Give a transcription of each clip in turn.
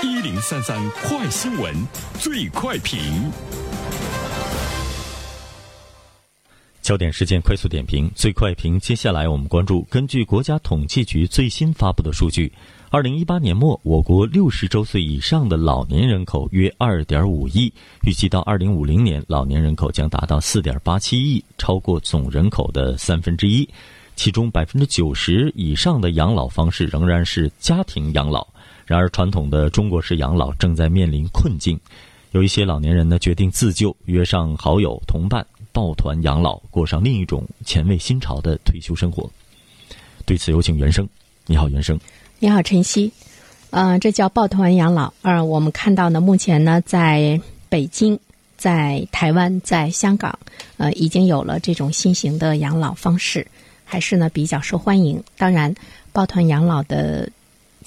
一零三三快新闻，最快评。焦点事件快速点评，最快评。接下来我们关注，根据国家统计局最新发布的数据，二零一八年末，我国六十周岁以上的老年人口约二点五亿，预计到二零五零年，老年人口将达到四点八七亿，超过总人口的三分之一。其中百分之九十以上的养老方式仍然是家庭养老，然而传统的中国式养老正在面临困境，有一些老年人呢决定自救，约上好友同伴抱团养老，过上另一种前卫新潮的退休生活。对此，有请袁生。你好，袁生。你好，晨曦。嗯，这叫抱团养老。呃，我们看到呢，目前呢，在北京、在台湾、在香港，呃，已经有了这种新型的养老方式。还是呢比较受欢迎。当然，抱团养老的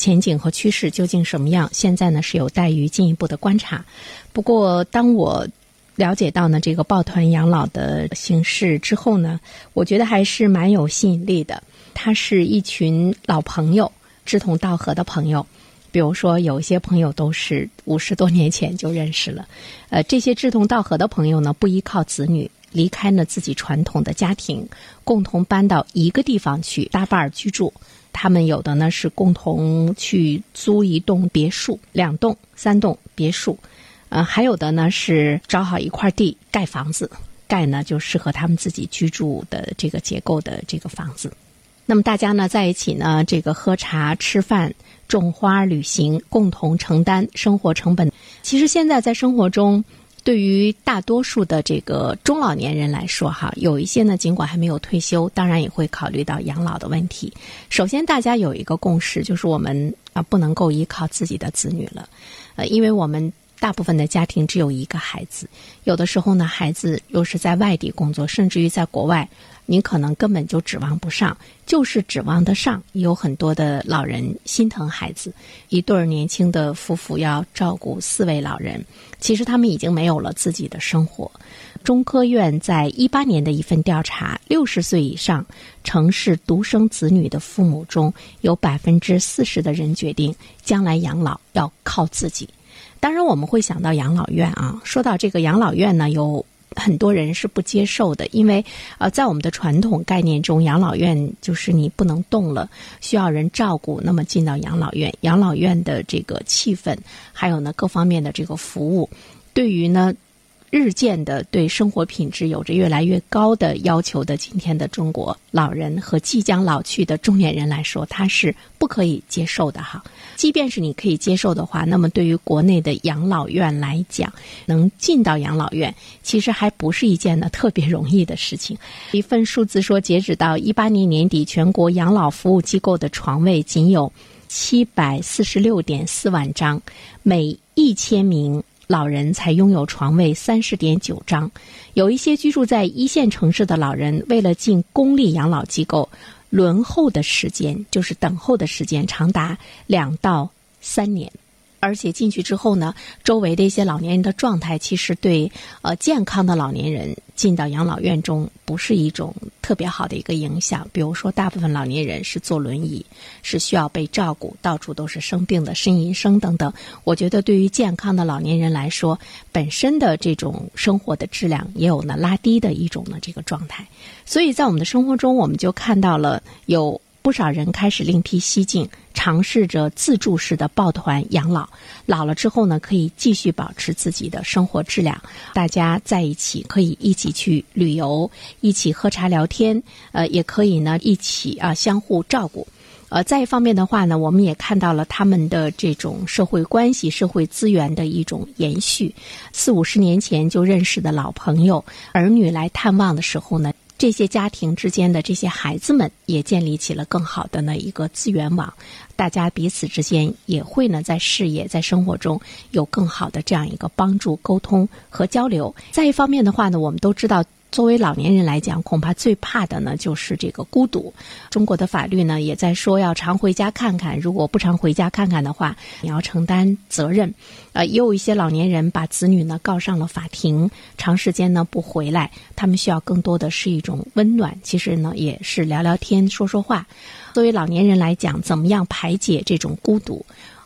前景和趋势究竟什么样，现在呢是有待于进一步的观察。不过，当我了解到呢这个抱团养老的形式之后呢，我觉得还是蛮有吸引力的。它是一群老朋友，志同道合的朋友。比如说，有一些朋友都是五十多年前就认识了。呃，这些志同道合的朋友呢，不依靠子女。离开了自己传统的家庭，共同搬到一个地方去搭伴儿居住。他们有的呢是共同去租一栋别墅、两栋、三栋别墅，呃，还有的呢是找好一块地盖房子，盖呢就适合他们自己居住的这个结构的这个房子。那么大家呢在一起呢，这个喝茶、吃饭、种花、旅行，共同承担生活成本。其实现在在生活中。对于大多数的这个中老年人来说，哈，有一些呢，尽管还没有退休，当然也会考虑到养老的问题。首先，大家有一个共识，就是我们啊，不能够依靠自己的子女了，呃，因为我们大部分的家庭只有一个孩子，有的时候呢，孩子又是在外地工作，甚至于在国外。你可能根本就指望不上，就是指望得上。有很多的老人心疼孩子，一对年轻的夫妇要照顾四位老人，其实他们已经没有了自己的生活。中科院在一八年的一份调查，六十岁以上城市独生子女的父母中有百分之四十的人决定将来养老要靠自己。当然，我们会想到养老院啊。说到这个养老院呢，有。很多人是不接受的，因为呃，在我们的传统概念中，养老院就是你不能动了，需要人照顾。那么进到养老院，养老院的这个气氛，还有呢各方面的这个服务，对于呢。日渐的对生活品质有着越来越高的要求的今天的中国老人和即将老去的中年人来说，他是不可以接受的哈。即便是你可以接受的话，那么对于国内的养老院来讲，能进到养老院，其实还不是一件呢特别容易的事情。一份数字说，截止到一八年年底，全国养老服务机构的床位仅有七百四十六点四万张，每一千名。老人才拥有床位三十点九张，有一些居住在一线城市的老人，为了进公立养老机构，轮候的时间就是等候的时间长达两到三年。而且进去之后呢，周围的一些老年人的状态，其实对呃健康的老年人进到养老院中不是一种特别好的一个影响。比如说，大部分老年人是坐轮椅，是需要被照顾，到处都是生病的呻吟声等等。我觉得对于健康的老年人来说，本身的这种生活的质量也有呢拉低的一种呢这个状态。所以在我们的生活中，我们就看到了有。不少人开始另辟蹊径，尝试着自助式的抱团养老。老了之后呢，可以继续保持自己的生活质量。大家在一起可以一起去旅游，一起喝茶聊天，呃，也可以呢一起啊相互照顾。呃，再一方面的话呢，我们也看到了他们的这种社会关系、社会资源的一种延续。四五十年前就认识的老朋友，儿女来探望的时候呢。这些家庭之间的这些孩子们也建立起了更好的呢一个资源网，大家彼此之间也会呢在事业在生活中有更好的这样一个帮助、沟通和交流。再一方面的话呢，我们都知道。作为老年人来讲，恐怕最怕的呢就是这个孤独。中国的法律呢也在说要常回家看看，如果不常回家看看的话，你要承担责任。呃，也有一些老年人把子女呢告上了法庭，长时间呢不回来，他们需要更多的是一种温暖。其实呢也是聊聊天、说说话。作为老年人来讲，怎么样排解这种孤独？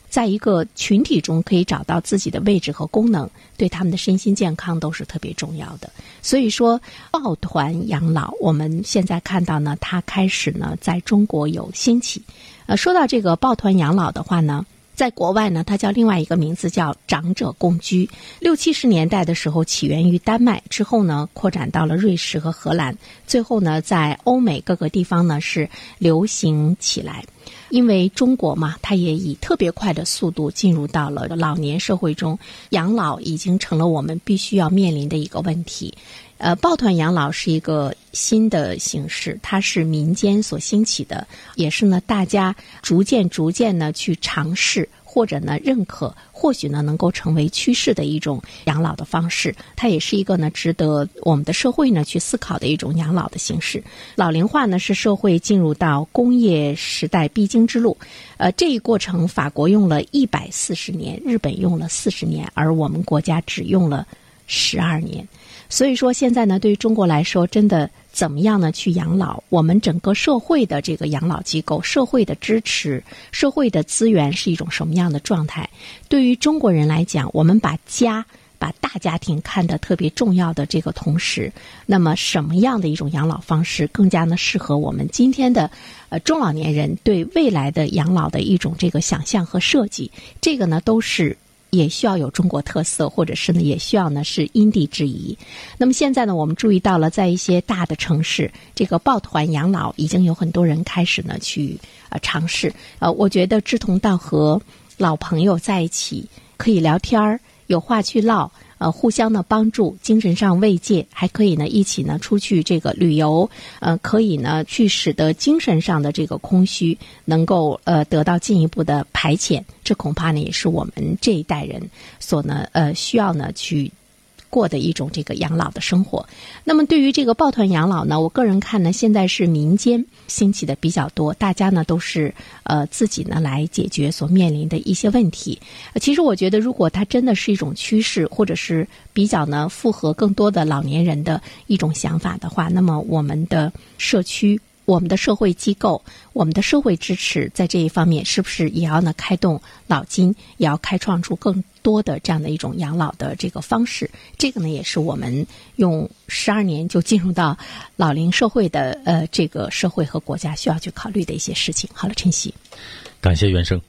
在一个群体中可以找到自己的位置和功能，对他们的身心健康都是特别重要的。所以说，抱团养老，我们现在看到呢，它开始呢在中国有兴起。呃，说到这个抱团养老的话呢。在国外呢，它叫另外一个名字，叫长者共居。六七十年代的时候起源于丹麦，之后呢扩展到了瑞士和荷兰，最后呢在欧美各个地方呢是流行起来。因为中国嘛，它也以特别快的速度进入到了老年社会中，养老已经成了我们必须要面临的一个问题。呃，抱团养老是一个新的形式，它是民间所兴起的，也是呢大家逐渐逐渐呢去尝试或者呢认可，或许呢能够成为趋势的一种养老的方式。它也是一个呢值得我们的社会呢去思考的一种养老的形式。老龄化呢是社会进入到工业时代必经之路。呃，这一过程，法国用了一百四十年，日本用了四十年，而我们国家只用了十二年。所以说，现在呢，对于中国来说，真的怎么样呢？去养老，我们整个社会的这个养老机构、社会的支持、社会的资源是一种什么样的状态？对于中国人来讲，我们把家、把大家庭看得特别重要的这个同时，那么什么样的一种养老方式更加呢适合我们今天的呃中老年人对未来的养老的一种这个想象和设计？这个呢，都是。也需要有中国特色，或者是呢，也需要呢是因地制宜。那么现在呢，我们注意到了，在一些大的城市，这个抱团养老已经有很多人开始呢去呃尝试。呃，我觉得志同道合，老朋友在一起可以聊天儿，有话去唠。呃，互相的帮助，精神上慰藉，还可以呢，一起呢出去这个旅游，呃，可以呢去使得精神上的这个空虚能够呃得到进一步的排遣，这恐怕呢也是我们这一代人所呢呃需要呢去。过的一种这个养老的生活。那么对于这个抱团养老呢，我个人看呢，现在是民间兴起的比较多，大家呢都是呃自己呢来解决所面临的一些问题。其实我觉得，如果它真的是一种趋势，或者是比较呢符合更多的老年人的一种想法的话，那么我们的社区。我们的社会机构，我们的社会支持，在这一方面是不是也要呢开动脑筋，也要开创出更多的这样的一种养老的这个方式？这个呢，也是我们用十二年就进入到老龄社会的呃这个社会和国家需要去考虑的一些事情。好了，晨曦，感谢袁生。